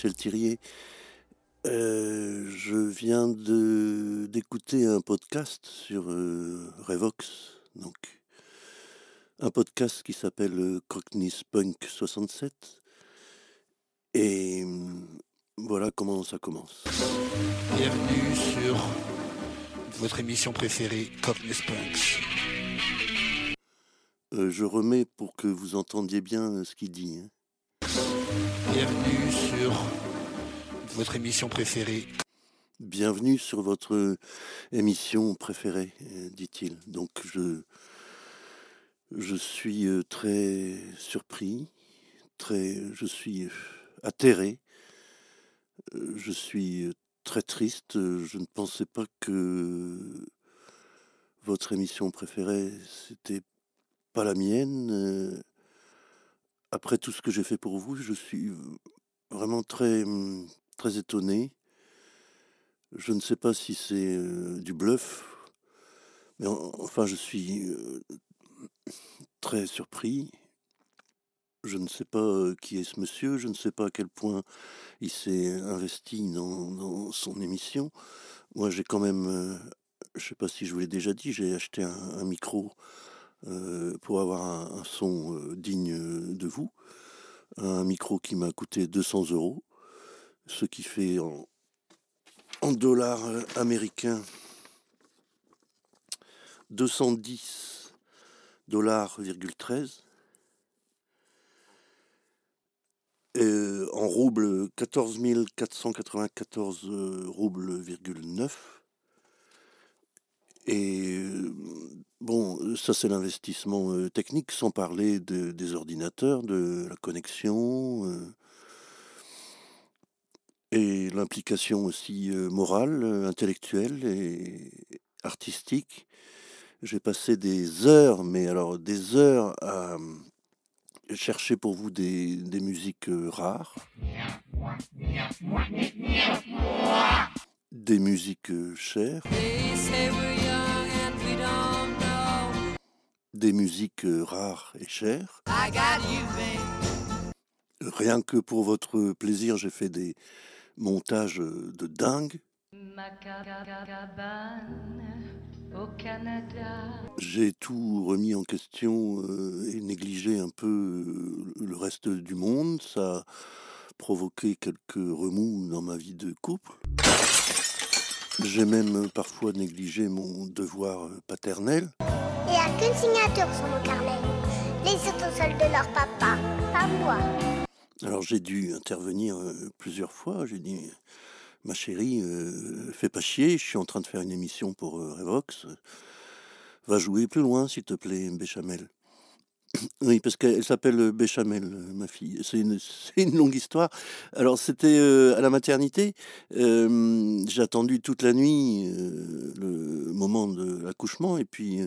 Jean-Michel Thirier. Euh, je viens de d'écouter un podcast sur euh, Revox, donc un podcast qui s'appelle euh, Crockney's Punk 67. Et hum, voilà comment ça commence. Bienvenue sur votre émission préférée, Cockney's Punks. Euh, je remets pour que vous entendiez bien ce qu'il dit. hein. Bienvenue sur votre émission préférée. Bienvenue sur votre émission préférée, euh, dit-il. Donc je, suis euh, très surpris, je suis euh, atterré, je suis très triste. Je ne pensais pas que votre émission préférée, c'était pas la mienne. Après tout ce que j'ai fait pour vous, je suis vraiment très, hum, très étonné. Je ne sais pas si c'est du bluff, mais en- enfin, je suis très surpris. Je ne sais pas qui est ce monsieur, je ne sais pas à quel point il s'est investi dans, dans son émission. Moi, j'ai quand même, je ne sais pas si je vous l'ai déjà dit, j'ai acheté un, un micro euh, pour avoir un, son euh, digne euh, de vous. Un micro qui m'a coûté 200 euros, ce qui fait en, dollars américains 210 dollars, 13. Euh, en roubles, 14 494 euh, roubles, virgule 9. Et euh, bon, ça c'est l'investissement euh, technique, sans parler de- des ordinateurs, de la connexion euh, et l'implication aussi morale, intellectuelle et artistique. J'ai passé des heures, mais alors des heures à chercher pour vous des, musiques rares, des musiques chères, des musiques euh, rares et chères. Rien que pour votre plaisir, j'ai fait des montages euh, de dingue. J'ai tout remis en question euh, et négligé un peu le reste du monde. Ça a provoqué quelques remous dans ma vie de couple. J'ai même euh, parfois négligé mon devoir euh, paternel. Il n'y a qu'une signature sur mon carnet. Les autres seuls de leur papa, pas moi. Alors j'ai dû intervenir euh, plusieurs fois. J'ai dit, ma chérie, euh, fais pas chier, je suis en train de faire une émission pour euh, Revox. Va jouer plus loin, s'il te plaît, Béchamel. Oui, parce qu'elle s'appelle euh, Béchamel, euh, ma fille. C'est une, une longue histoire. Alors, c'était euh, à la maternité. J'ai attendu toute la nuit le moment de l'accouchement. Et puis,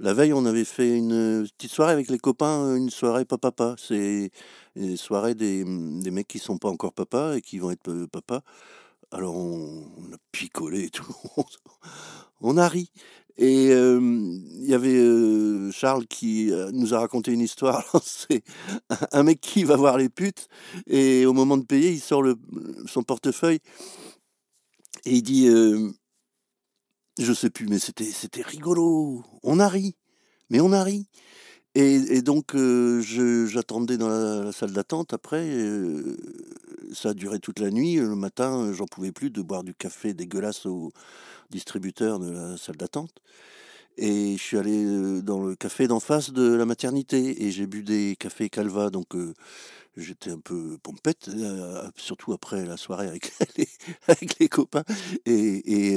la veille, on avait fait une petite soirée avec les copains, une soirée papa-papa. C'est une soirée des, des mecs qui sont pas encore papa et qui vont être papa. Alors, on, on a picolé et tout. On a ri. Et euh, il y avait euh, Charles qui euh, nous a raconté une histoire. C'est un- mec qui va voir les putes et au moment de payer, il sort son portefeuille et il dit, euh, je sais plus, mais c'était rigolo. On a ri, mais on a ri. Et, donc euh, j'attendais dans la, salle d'attente. Après, euh, ça a duré toute la nuit. Le matin, j'en pouvais plus de boire du café dégueulasse au distributeur de la salle d'attente. Et je suis allé euh, dans le café d'en face de la maternité et j'ai bu des cafés Calva. Donc j'étais un peu pompette, surtout après la soirée avec les, copains. Et,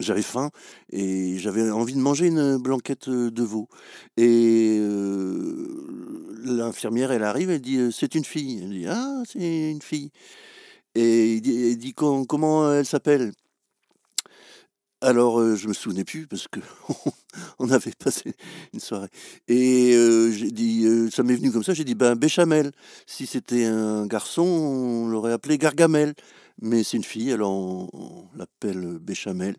j'avais faim et j'avais envie de manger une blanquette euh, de veau. Et euh, l'infirmière, elle arrive, elle dit euh, c'est une fille. Elle dit ah c'est une fille. Et il dit, comment elle s'appelle? Alors, je me souvenais plus parce que on avait passé une soirée. Et j'ai dit, ça m'est venu comme ça, j'ai dit, ben, Béchamel. Si c'était un garçon, on l'aurait appelé Gargamel. Mais c'est une fille, alors on l'appelle Béchamel.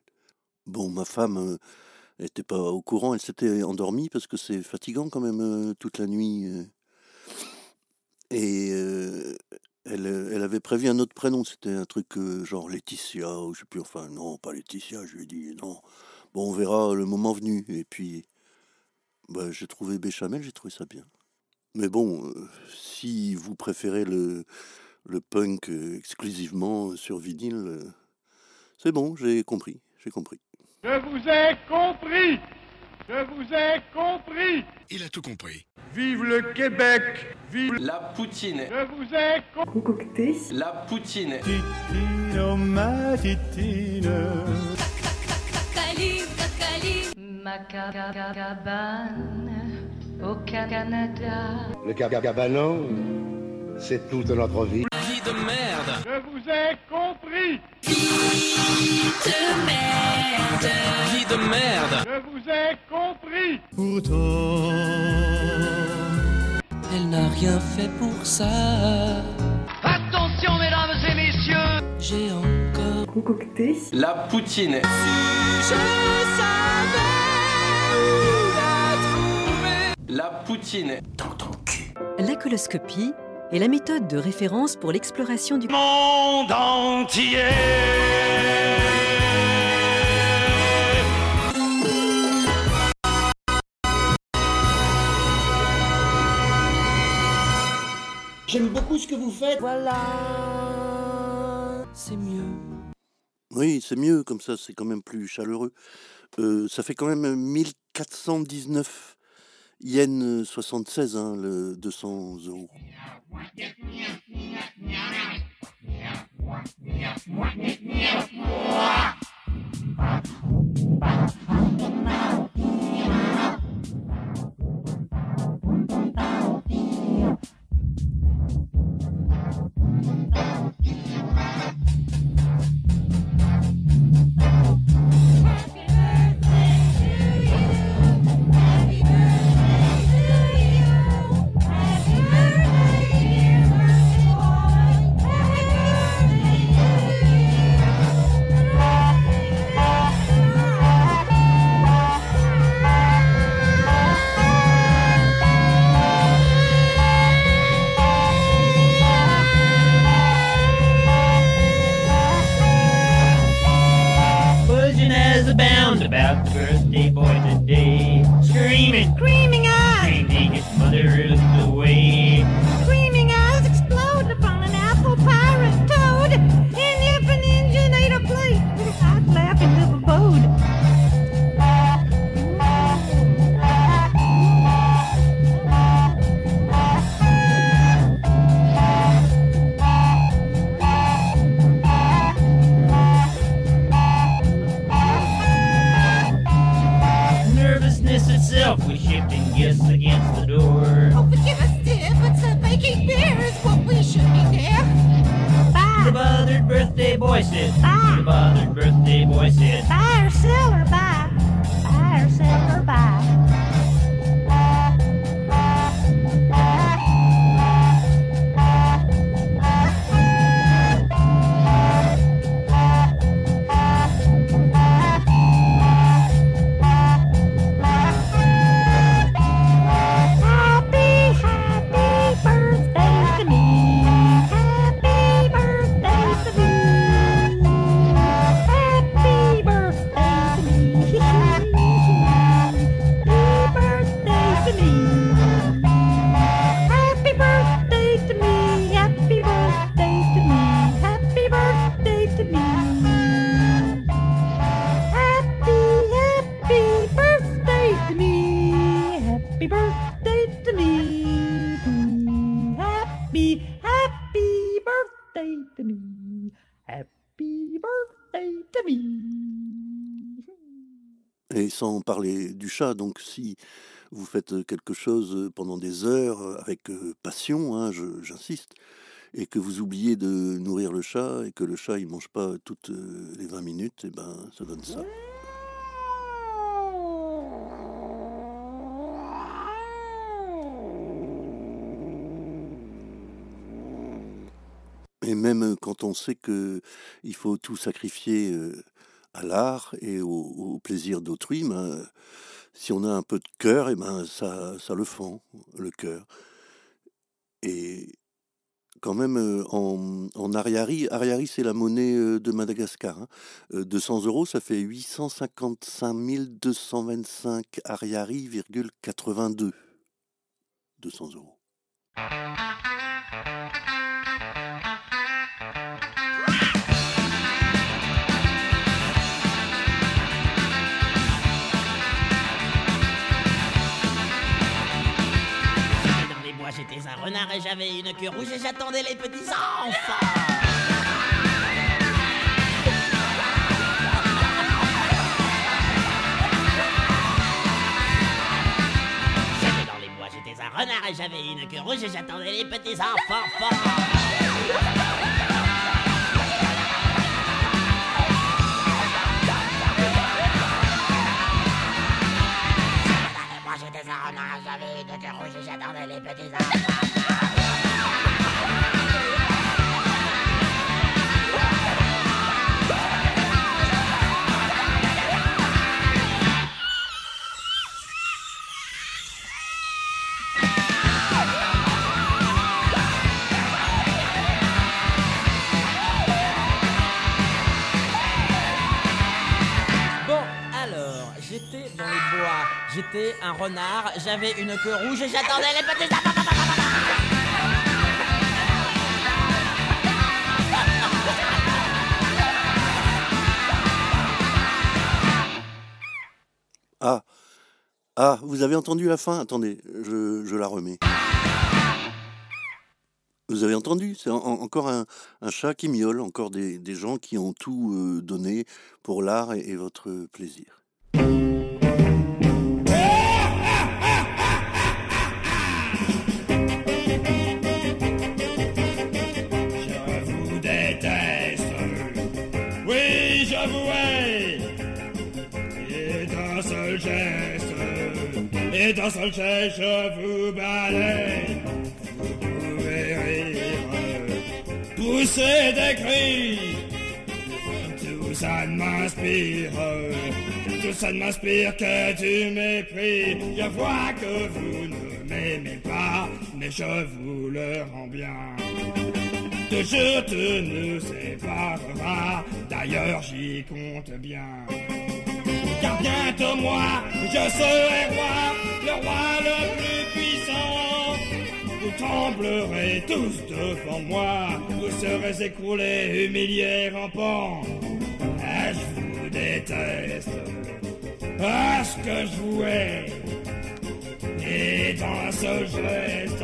Bon, ma femme euh, n'était pas au courant, elle s'était endormie parce que c'est fatigant quand même euh, toute la nuit. euh. Et euh, Elle, euh, elle avait prévu un autre prénom, c'était un truc euh, genre Laetitia, ou je sais plus, enfin non, pas Laetitia, je lui ai dit non. Bon, on verra le moment venu. Et puis, bah, j'ai trouvé Béchamel, j'ai trouvé ça bien. Mais bon, euh, si vous préférez le, le punk euh, exclusivement sur vinyle, euh, c'est bon, j'ai compris, j'ai compris. Je vous ai compris Je vous ai compris Il a tout compris. Vive le Québec Vive La poutine. Je vous ai compris Concocté. La poutine. Ma ca- ca- ca- cabane au Canada. Le Cabanon, c'est toute notre vie. Vie de merde. Je vous ai compris Vie de merde. Je vous ai compris Elle n'a rien fait pour ça. Attention, mesdames et messieurs J'ai encore Concocté. La poutine. La poutine. La coloscopie est la méthode de référence pour l'exploration du Monde entier J'aime beaucoup ce que vous faites. Voilà. C'est mieux. Oui, c'est mieux, comme ça, c'est quand même plus chaleureux. Euh, ça fait quand même 1419 yens 76, hein, le 200 euros. I'll keep you high. Parler du chat, donc si vous faites quelque chose pendant des heures avec passion, hein, j'insiste, et que vous oubliez de nourrir le chat et que le chat il mange pas toutes les 20 minutes, et ben ça donne ça. Et même quand on sait que il faut tout sacrifier à l'art et au, au plaisir d'autrui, ben, si on a un peu de cœur, et ben ça, le fend, le cœur. Et quand même euh, en, en Ariari. C'est la monnaie euh, de Madagascar. hein. Euh, 200 euros, ça fait 855 225 Ariari, virgule 82. 200 euros. J'étais un renard et j'avais une queue rouge et j'attendais les petits enfants. J'étais dans les bois, j'étais un renard et j'avais une queue rouge et j'attendais les petits enfants. Et j'attendais les petits enfants. J'étais un renard, j'avais une queue rouge et j'attendais les petits. Ah, ah, vous avez entendu la fin? Attendez, je, la remets. Vous avez entendu? C'est en- en- encore un, chat qui miaule, encore des, gens qui ont tout euh, donné pour l'art et votre plaisir. Et d'un seul geste, je vous balaye. Vous pouvez rire, pousser des cris. Tout ça ne m'inspire, tout ça ne m'inspire que du mépris. Je vois que vous ne m'aimez pas, mais je vous le rends bien. Toujours tu nous séparera, d'ailleurs j'y compte bien. Car bientôt moi, je serai roi, le roi le plus puissant. Vous tremblerez tous devant moi, vous serez écroulés, humiliés, rampants. Ah, je vous déteste, ah, ce que je vous hais. Et dans seul geste,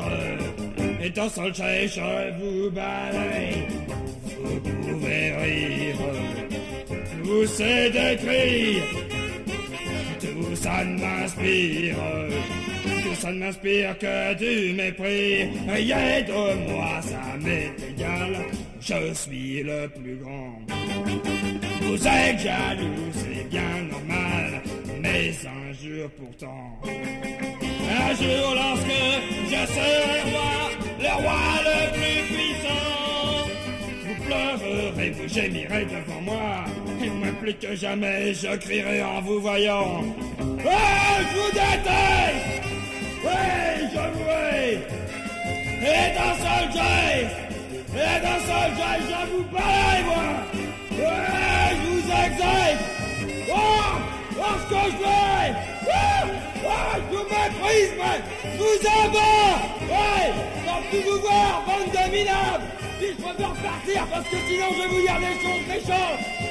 et dans seul geste, je vous balaye. Vous pouvez rire, pousser des cris. Ça ne m'inspire, tout ça ne m'inspire que du mépris. Rien de moi, ça m'est égal, je suis le plus grand. Vous êtes jaloux, c'est bien normal, mais un jour pourtant. Un jour lorsque je serai roi, le roi le plus puissant, vous pleurerez, vous gémirez devant moi, plus que jamais je crierai en vous voyant. Oh, je vous déteste. Oui, je vous hais Et d'un seul Et d'un seul je vous moi. Ouais, je vous exèque Oh Oh, ce que je fais Oh je vous méprise, moi Je vous abats Ouais plus vous voir, bande de minables Si je préfère partir, parce que sinon je vais vous dire des choses méchantes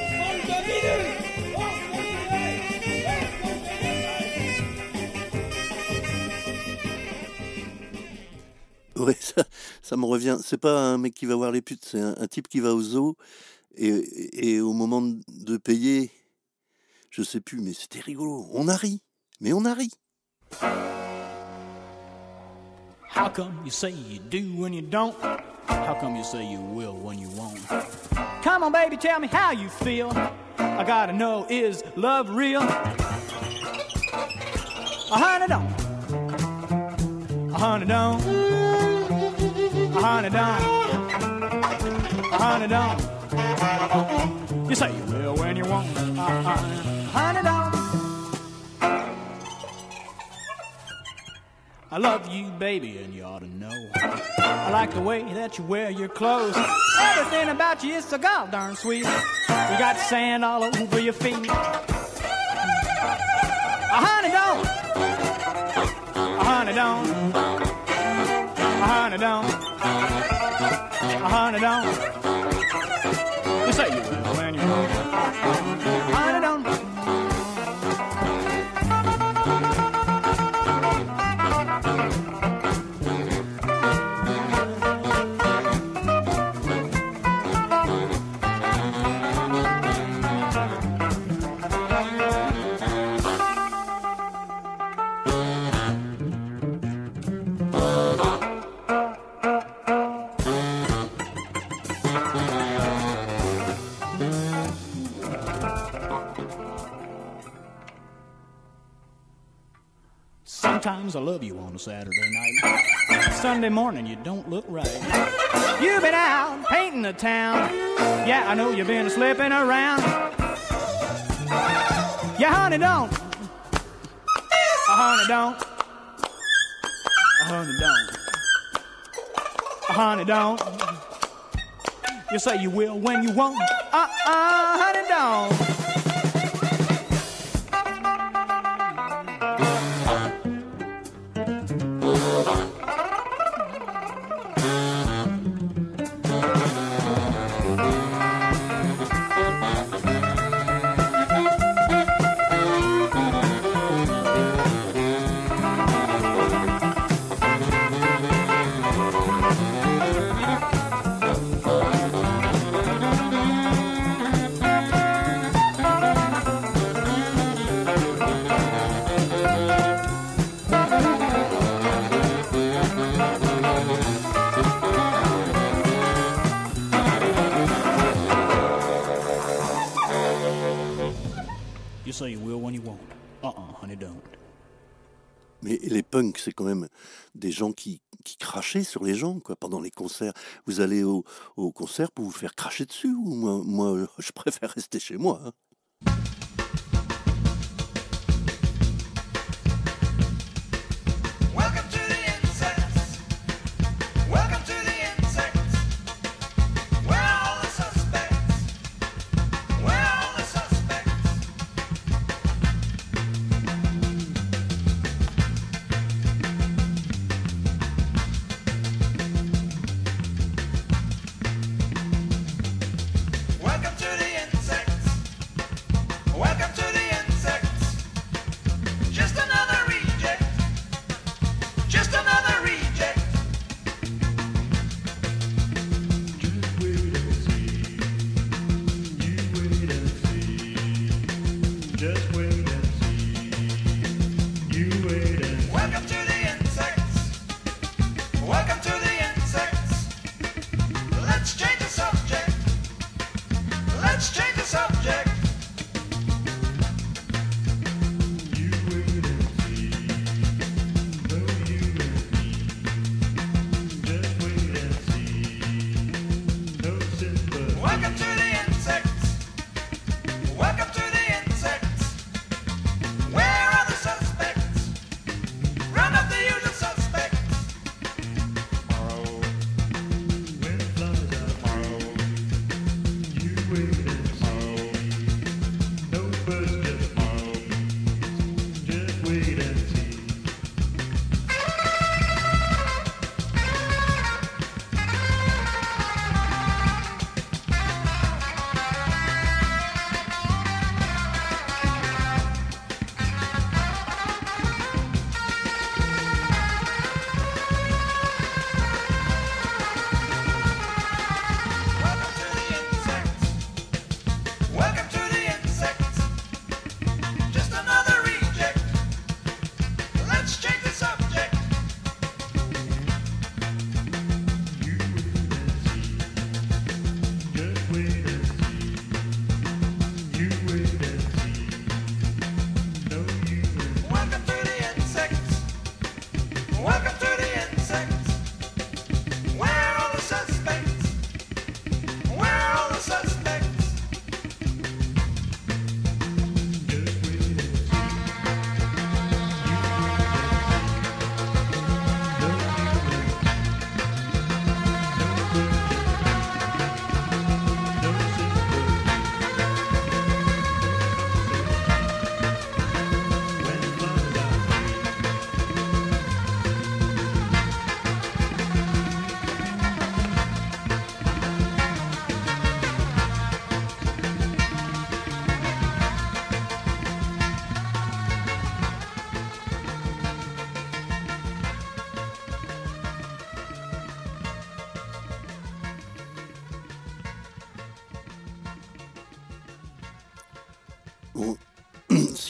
Ouais, ça, me revient. C'est pas un mec qui va voir les putes, c'est un, un type qui va au zoo et, et au moment de payer, je sais plus, mais c'était rigolo. On a ri, mais on a ri. How come you say you do when you don't? How come you say you will when you won't? Come on, baby, tell me how you feel. I gotta know, is love real? A honey don't. A honey don't. A honey don't. A honey don't. You say you will when you won't. Uh-uh. Honey don't. I love you, baby, and you ought to know. I like the way that you wear your clothes. Everything about you is so god darn sweet. You got sand all over your feet. Uh, honey, don't. Uh, honey, don't. Uh, honey, don't. Uh, honey, don't. You say you when you know. I love you on a Saturday night. Sunday morning, you don't look right. You've been out painting the town. Yeah, I know you've been slipping around. Yeah, honey, don't. Uh, honey, don't. Uh, honey, don't. Uh, honey, don't. You say you will when you won't. Uh, uh, honey, don't. Des gens qui, qui crachaient sur les gens quoi, pendant les concerts. Vous allez au, concert pour vous faire cracher dessus ou moi, moi je préfère rester chez moi. hein.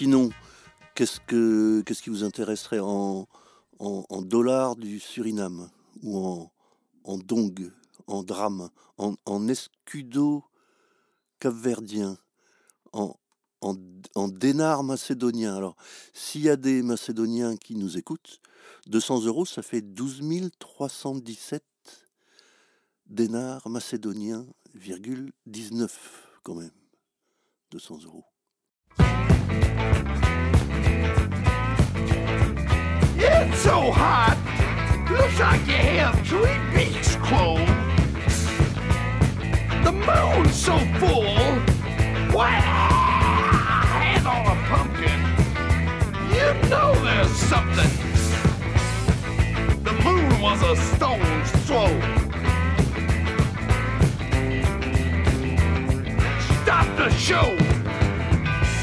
Sinon, qu'est-ce que qu'est-ce qui vous intéresserait en, en, dollars du Suriname ou en, en dong, en drame, en, escudo capverdien, en, en, en dénars macédoniens. Alors, s'il y a des Macédoniens qui nous écoutent, 200 euros, ça fait 12 317 dénars macédoniens, virgule 19 quand même. 200 euros. So hot. Looks like you have three beaks closed. The moon's so full. Why, hand on a pumpkin. You know there's something. The moon was a stone's throw. Stop the show.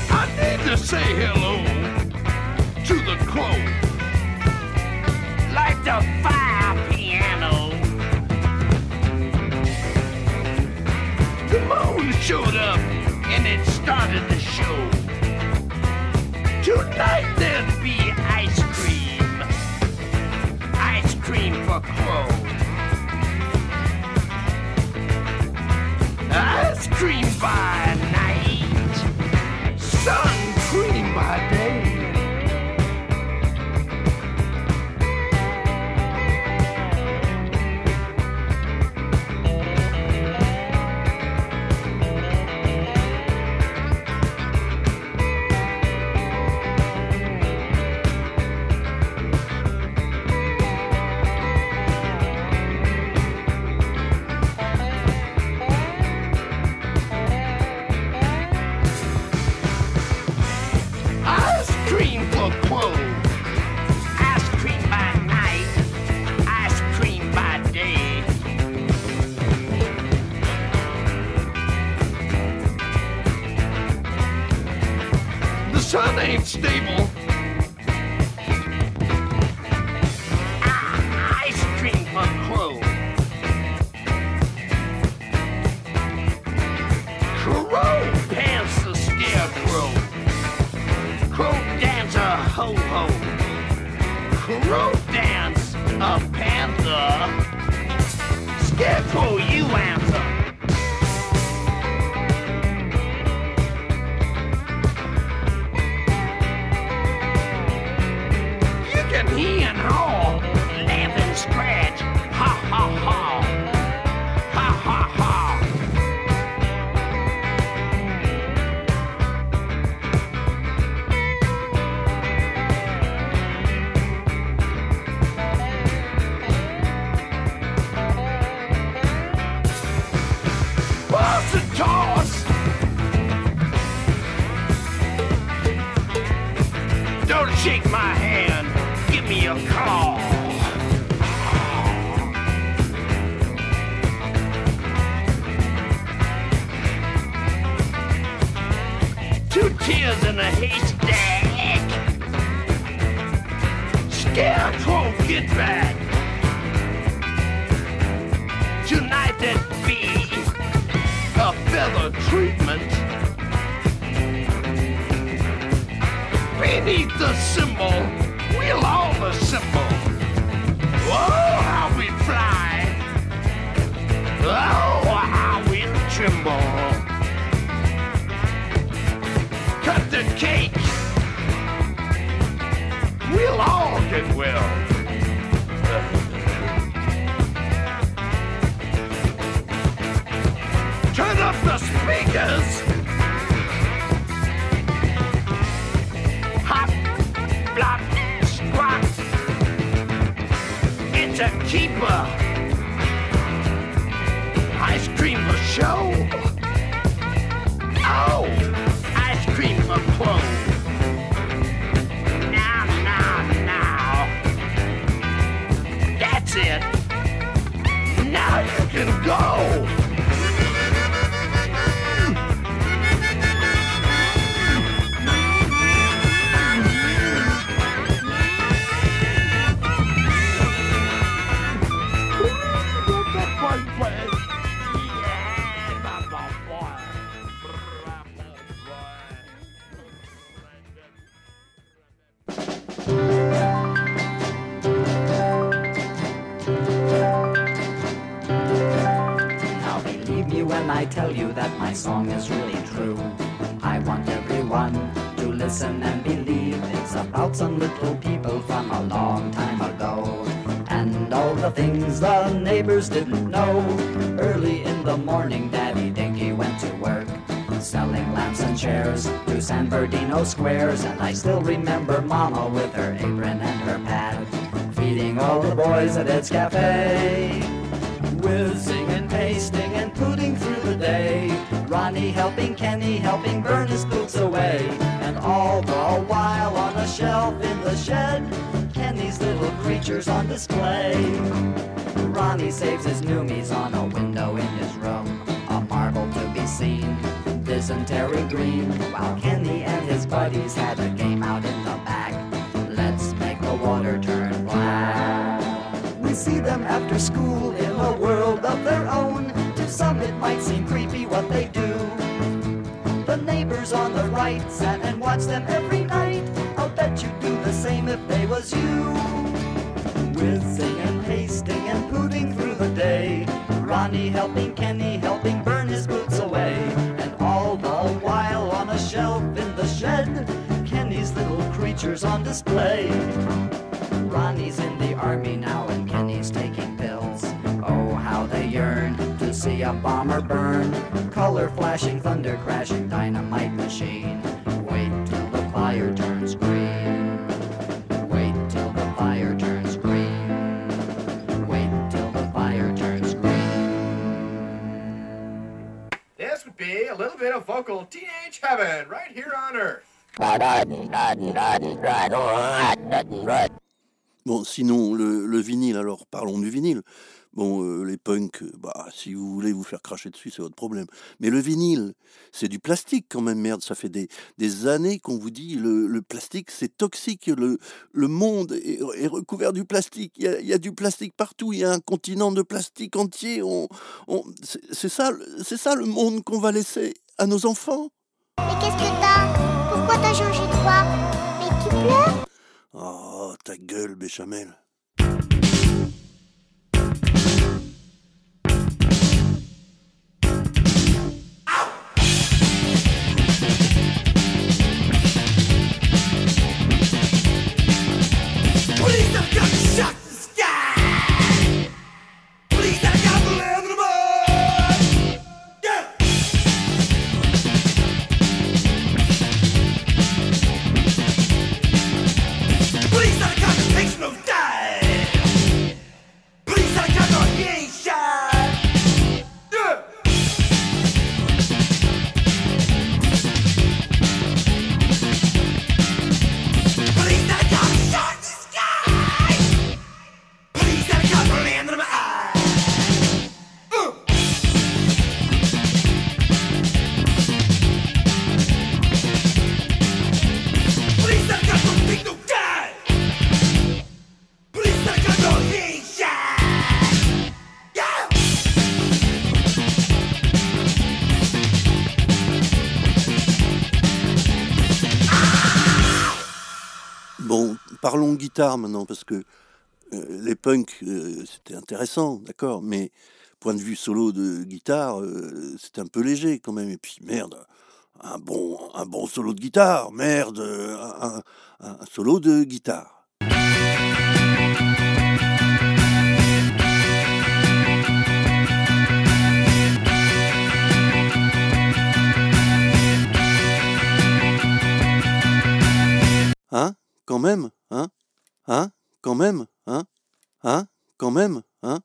I need to say hello to the crow. The fire piano. The moon showed up and it started the show. Tonight there'd be ice cream. Ice cream for crow. Ice cream by Two tears in a haystack. Scarecrow, get back. Tonight there'd be a feather treatment. Beneath the symbol, we'll all assemble. Oh, how we fly! Oh, how we tremble! Cut the cake! We'll all get well. Turn up the speakers. Hop, flop, squat. It's a keeper. Ice cream for show. I tell you that my song is really true. I want everyone to listen and believe it's about some little people from a long time ago. And all the things the neighbors didn't know. Early in the morning, Daddy Dinky went to work. Selling lamps and chairs to San Bernardino squares. And I still remember Mama with her apron and her pad. Feeding all the boys at Ed's Cafe. Whizzing Ronnie helping Kenny, helping burn his boots away. And all the while on a shelf in the shed, Kenny's little creatures on display. Ronnie saves his noomies on a window in his room. A marble to be seen, dysentery green. While Kenny and his buddies had a game out in the back. Let's make the water turn black. We see them after school in a world of their own. To some it might seem creepy what they do. The neighbors on the right sat and watched them every night. I'll bet you'd do the same if they was you. Whizzing and pasting and putting through the day. Ronnie helping Kenny helping burn his boots away. And all the while on a shelf in the shed, Kenny's little creatures on display. Ronnie's in the army now and Kenny's taking pills. Oh, how they yearn to see a bomber burn. Color flashing, thunder crashing, dynamite machine. Wait till the fire turns green. Wait till the fire turns green. Wait till the fire turns green. This would be a little bit of vocal teenage heaven right here on Earth. Bon, sinon, le, le vinyle, alors parlons du vinyle. Bon, euh, les punks, euh, bah, si vous voulez vous faire cracher dessus, c'est votre problème. Mais le vinyle, c'est du plastique quand même, merde. Ça fait des, des années qu'on vous dit le, le plastique, c'est toxique. Le, le monde est, est recouvert du plastique. Il y, a, il y a du plastique partout. Il y a un continent de plastique entier. On, on, c'est c'est ça, c'est ça le monde qu'on va laisser à nos enfants. Mais qu'est-ce que t'as? Pourquoi t'as changé de voix? Mais tu pleures Oh, ta gueule, Béchamel. Maintenant, parce que euh, les punks, euh, c'était intéressant, d'accord, mais point de vue solo de guitare, euh, c'était un peu léger quand même. Et puis, merde, un bon, un bon solo de guitare, merde, un- un solo de guitare. Hein? Quand même Hein? Hein? Quand même Hein? Hein? Quand même Hein?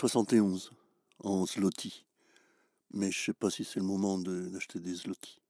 71 en zloty. Mais je ne sais pas si c'est le moment d'acheter des zloty.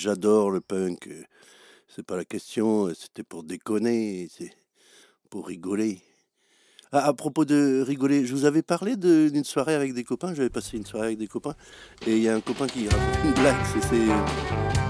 J'adore le punk. euh, C'est pas la question, euh, c'était pour déconner, c'est pour rigoler. Ah, à propos de rigoler, je vous avais parlé d'une soirée avec des copains, j'avais passé une soirée avec des copains, et il y a un copain qui raconte une blague,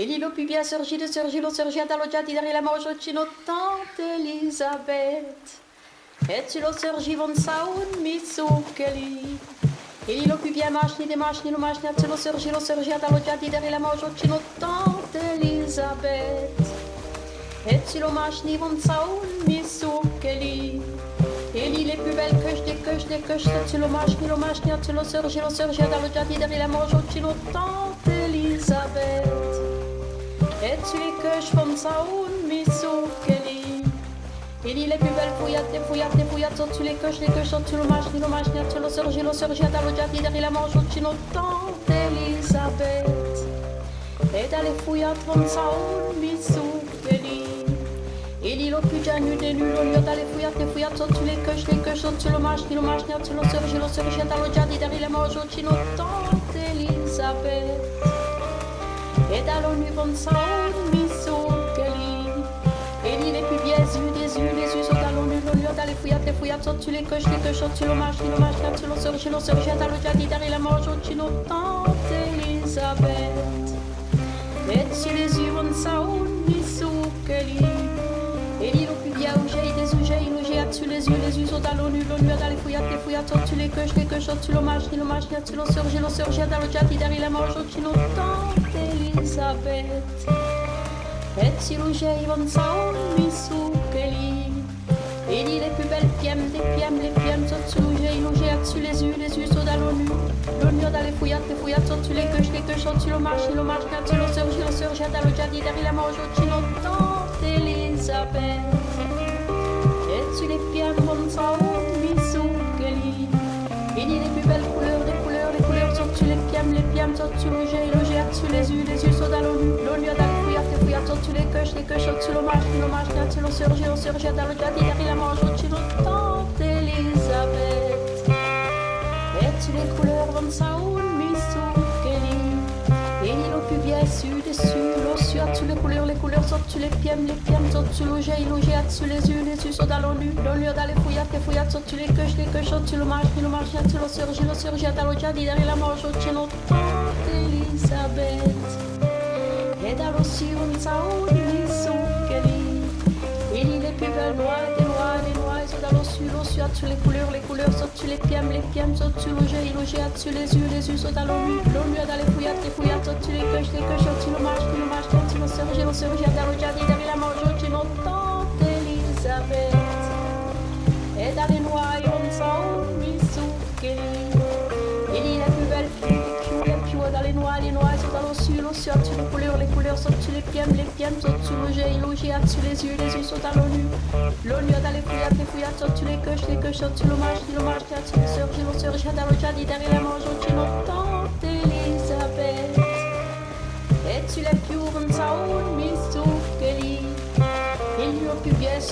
E lì lo più bien Sergilo, Sergilo, Sergiata, lo già ti dare la mojocino tante Elisabeth. E tu lo Sergi von Saun, mi succheli. E lì lo più bien machni, de machni, lo machni, tu lo Sergilo, Sergiata, lo già ti dare la tante Elisabeth. Et tu lo machni von Saun, mi succheli. E lì le più belle coche, des coches, des coches, tu lo machni, tu lo Sergilo, Sergiata, lo già ti dare la mojocino tante. Et les coches von Saun, mi succheli. E lì le più belle fouillate, fouillate, fouillate, tu les coches, les coches, tu lo machni, lo machni, tu lo Sergi, lo Sergiata, lo già ti dare la mojocino tante Elisabeth. E dalle fouillate von Saun, mi succheli. E lì lo più già nude, nudo, io dalle fouillate, fouillate, tu les coches, les coches, tu lo machni, lo machni, tu lo Sergi, lo Sergiata, lo già ti dare la mojocino tante Elisabeth. E dall'ogni von Saun mi succheli. E lì le più bien yeux, des yeux, les yeux sont tu les coches, les tu tu les yeux tu les yeux, les yeux sont tu les coches, les coches, tu lo machni, lo machni, tu lo Sergi, lo Sergiata, lo già ti dare la mojocino tante Elisabeth. Et si l'ugei von Saun mi succheli. E lì le più belle piem, des piem, les piem, sotto l'ugei, l'ugei, tu les yeux, les yeux sont dall'ogni, l'ogno, dalle fouillate, fouillate, tu les coches, les coches, tu lo machni, lo machni, tu lo Sergi, lo Sergiata, lo già ti dare la mojocino tante Elisabeth. Et tu les piem von Saun mi succheli. E lì les plus belles couleurs, des couleurs, les couleurs sont tu les piem, les tu tu les yeux, les yeux sont dall'ogni, l'ogno, dalle fouillate, fouillate, tu les coches, les coches, tu lo machni, lo machni, tu lo Sergi, lo Sergiata, lo già ti dare la mojocino tante Elisabeth. Et tu les couleurs von Saun mi les couleurs, les couleurs sont sotto lo jet, lo jet, sous les yeux, les yeux sont dans l'onu, l'onu dans les fouillates, les fouillates, sotto les queues, les queues, sotto lo marche, lo marche, sotto lo surgi, lo surgi, dallo già di dare la morte, sotto no tante Elisabeth. E dallo sionza ogni succheri, il est plus belle sous les couleurs, les couleurs, sotto les pieds, les pieds, sotto lo jet, lo jet, sous les yeux, les yeux sont dans l'onu, l'onu dans les fouillates, les fouillates, sotto les queues, les queues, sotto lo marche, lo marche, sotto lo surgi, lo surgi, dallo già di dare la morte, sotto no tante Elisabeth. Et dans les on s'en les couleurs, les couleurs, les pieds, les pieds, sont sur le jet, jet, sur les yeux, les yeux sont dans l'onu. L'onu dans les fouillates, les fouillates, sont sur les queues, les queues, sont sur le marche, le marche, sur le surgi, le surgi, dans le jet, derrière la manche, au chino, tante Elisabeth. Et tu les pious, on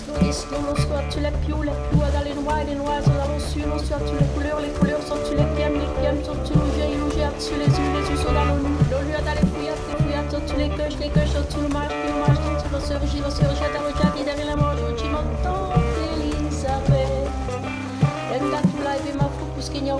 plus bien sous les sous le soir, tu les les pious dans les noix, les noix sont dans l'ossu, le soir, tu les couleurs, les couleurs sont tu les pieds, les pieds sont tu le le sur les yeux, les yeux sont dans l'onu, l'onu dans les fouillates, les fouillates sont tu les queues, les queues sont tu le marche, le marche, tu le surgis, le surgis, dans le jet, derrière la manche, tu m'entends, Elisabeth. Et tu l'as vu ma n'y a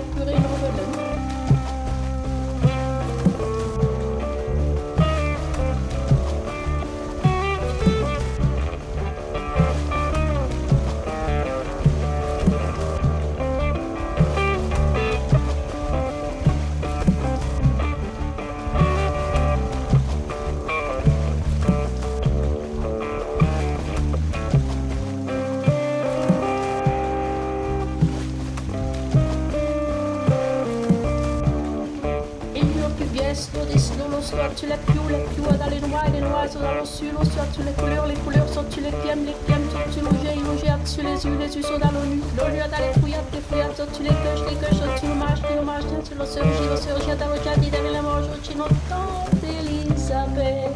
soir, tu les pious, les pious dans les noix, les noix sont dans l'ossu, le soir, tu les couleurs, les couleurs sont tu les pieds, les pieds sont tu le le jet, sur les yeux, les yeux sont dans l'onu, l'onu dans les fouillates, les fouillates sont tu les queues, les queues sont tu le marche, le marche, tu le surgis, le surgis, dans le la manche, tu tante Elisabeth.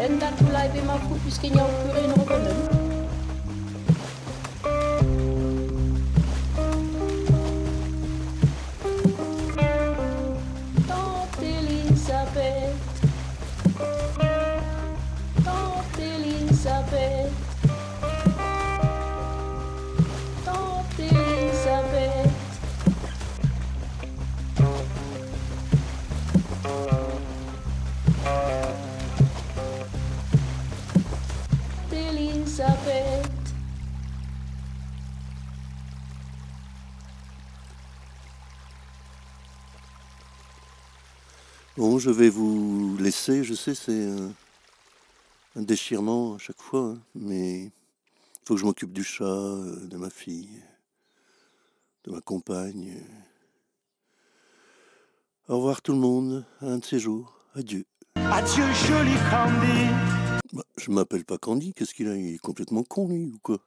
Et là, tu l'as vu ma fou, puisqu'il n'y a plus rien de Bon, je vais vous laisser. Je sais, c'est un, un déchirement à chaque fois, hein, mais il faut que je m'occupe du chat, euh, de ma fille, de ma compagne. Au revoir tout le monde, à un de ces jours. Adieu. Adieu, joli Candy. Bah, je m'appelle pas Candy, qu'est-ce qu'il a Il est complètement con, lui, ou quoi?